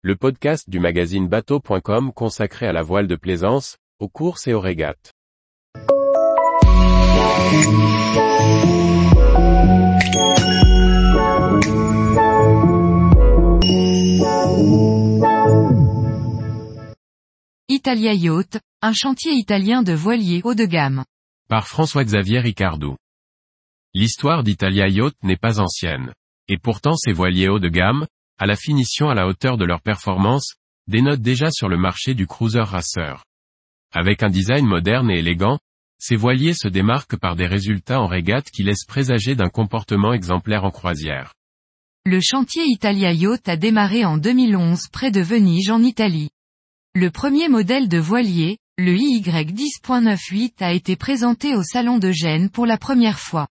le podcast du magazine bateau.com consacré à la voile de plaisance, aux courses et aux régates. Italia Yacht, un chantier italien de voiliers haut de gamme. Par François-Xavier Ricardou. L'histoire d'Italia Yacht n'est pas ancienne. Et pourtant ces voiliers haut de gamme, à la finition à la hauteur de leur performance, dénotent déjà sur le marché du cruiser racer. Avec un design moderne et élégant, ces voiliers se démarquent par des résultats en régate qui laissent présager d'un comportement exemplaire en croisière. Le chantier Italia Yacht a démarré en 2011 près de Venise en Italie. Le premier modèle de voilier, le IY10.98 a été présenté au Salon de Gênes pour la première fois.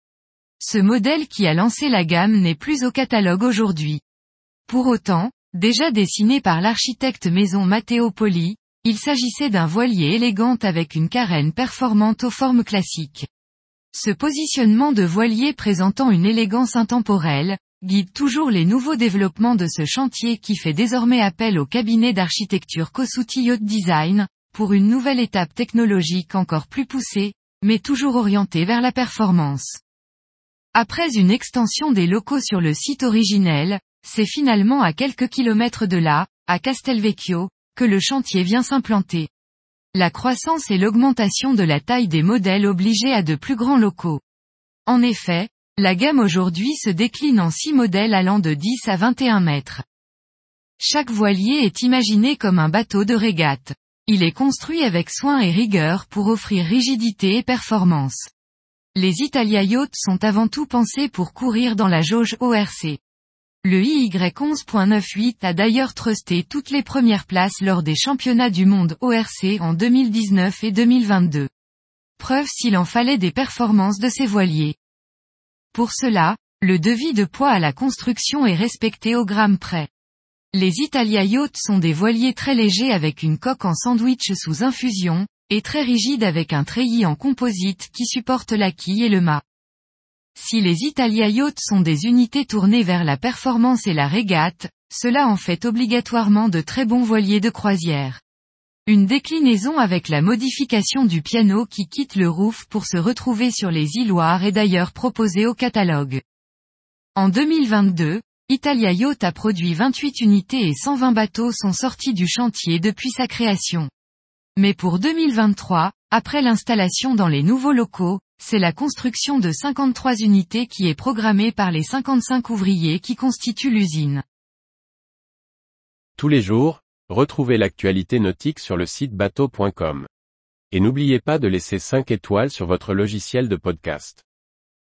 Ce modèle qui a lancé la gamme n'est plus au catalogue aujourd'hui. Pour autant, déjà dessiné par l'architecte maison Matteo Poli, il s'agissait d'un voilier élégant avec une carène performante aux formes classiques. Ce positionnement de voilier présentant une élégance intemporelle, guide toujours les nouveaux développements de ce chantier qui fait désormais appel au cabinet d'architecture Kosuti Yacht Design, pour une nouvelle étape technologique encore plus poussée, mais toujours orientée vers la performance. Après une extension des locaux sur le site originel, c'est finalement à quelques kilomètres de là, à Castelvecchio, que le chantier vient s'implanter. La croissance et l'augmentation de la taille des modèles obligeaient à de plus grands locaux. En effet, la gamme aujourd'hui se décline en six modèles allant de 10 à 21 mètres. Chaque voilier est imaginé comme un bateau de régate. Il est construit avec soin et rigueur pour offrir rigidité et performance. Les Italia Yachts sont avant tout pensés pour courir dans la jauge ORC. Le IY11.98 a d'ailleurs trusté toutes les premières places lors des championnats du monde ORC en 2019 et 2022. Preuve s'il en fallait des performances de ces voiliers. Pour cela, le devis de poids à la construction est respecté au gramme près. Les Italia Yacht sont des voiliers très légers avec une coque en sandwich sous infusion, et très rigides avec un treillis en composite qui supporte la quille et le mât. Si les Italia Yacht sont des unités tournées vers la performance et la régate, cela en fait obligatoirement de très bons voiliers de croisière. Une déclinaison avec la modification du piano qui quitte le roof pour se retrouver sur les îloirs est d'ailleurs proposée au catalogue. En 2022, Italia Yacht a produit 28 unités et 120 bateaux sont sortis du chantier depuis sa création. Mais pour 2023, après l'installation dans les nouveaux locaux, c'est la construction de 53 unités qui est programmée par les 55 ouvriers qui constituent l'usine. Tous les jours, Retrouvez l'actualité nautique sur le site bateau.com. Et n'oubliez pas de laisser 5 étoiles sur votre logiciel de podcast.